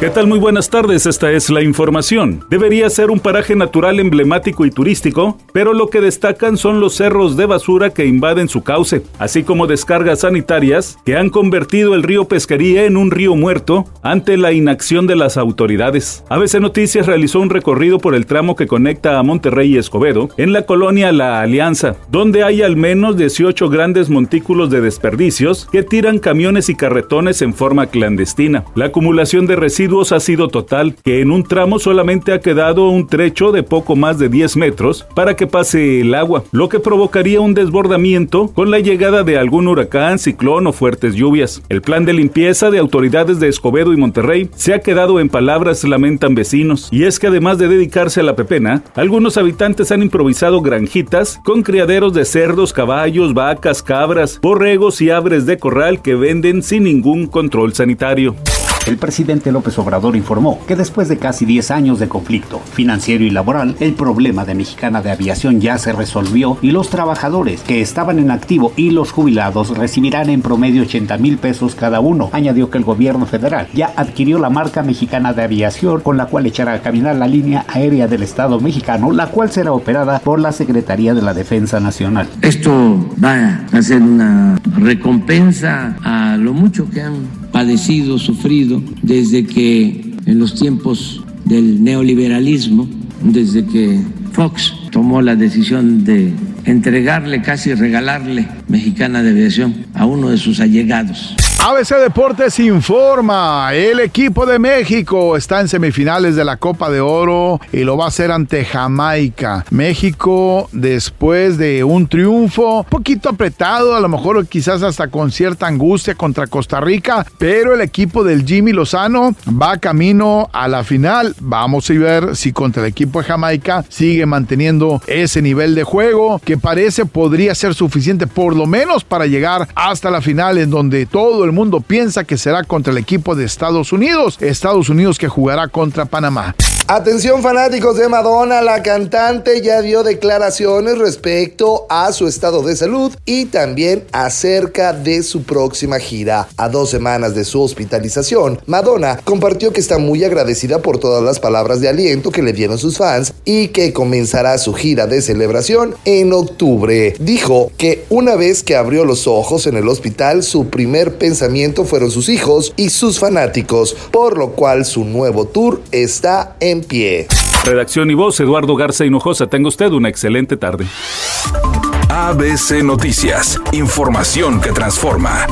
¿Qué tal? Muy buenas tardes, esta es la información. Debería ser un paraje natural emblemático y turístico, pero lo que destacan son los cerros de basura que invaden su cauce, así como descargas sanitarias que han convertido el río Pesquería en un río muerto ante la inacción de las autoridades. ABC Noticias realizó un recorrido por el tramo que conecta a Monterrey y Escobedo en la colonia La Alianza, donde hay al menos 18 grandes montículos de desperdicios que tiran camiones y carretones en forma clandestina. La acumulación de residuos ha sido total, que en un tramo solamente ha quedado un trecho de poco más de 10 metros para que pase el agua, lo que provocaría un desbordamiento con la llegada de algún huracán, ciclón o fuertes lluvias. El plan de limpieza de autoridades de Escobedo y Monterrey se ha quedado en palabras lamentan vecinos, y es que además de dedicarse a la pepena, algunos habitantes han improvisado granjitas con criaderos de cerdos, caballos, vacas, cabras, borregos y aves de corral que venden sin ningún control sanitario. El presidente López Obrador informó que después de casi 10 años de conflicto financiero y laboral, el problema de Mexicana de Aviación ya se resolvió y los trabajadores que estaban en activo y los jubilados recibirán en promedio 80 mil pesos cada uno. Añadió que el gobierno federal ya adquirió la marca Mexicana de Aviación con la cual echará a caminar la línea aérea del Estado mexicano, la cual será operada por la Secretaría de la Defensa Nacional. Esto va a ser una recompensa a lo mucho que han padecido, sufrido, desde que en los tiempos del neoliberalismo, desde que Fox tomó la decisión de entregarle, casi regalarle Mexicana de Aviación a uno de sus allegados. ABC Deportes informa, el equipo de México está en semifinales de la Copa de Oro y lo va a hacer ante Jamaica. México después de un triunfo poquito apretado, a lo mejor quizás hasta con cierta angustia contra Costa Rica, pero el equipo del Jimmy Lozano va camino a la final. Vamos a ver si contra el equipo de Jamaica sigue manteniendo ese nivel de juego que parece podría ser suficiente por lo menos para llegar hasta la final en donde todo el el mundo piensa que será contra el equipo de Estados Unidos. Estados Unidos que jugará contra Panamá. Atención fanáticos de Madonna, la cantante ya dio declaraciones respecto a su estado de salud y también acerca de su próxima gira. A dos semanas de su hospitalización, Madonna compartió que está muy agradecida por todas las palabras de aliento que le dieron sus fans y que comenzará su gira de celebración en octubre. Dijo que una vez que abrió los ojos en el hospital, su primer pensamiento fueron sus hijos y sus fanáticos, por lo cual su nuevo tour está en pie. Redacción y voz, Eduardo Garza Hinojosa. Tenga usted una excelente tarde. ABC Noticias, información que transforma.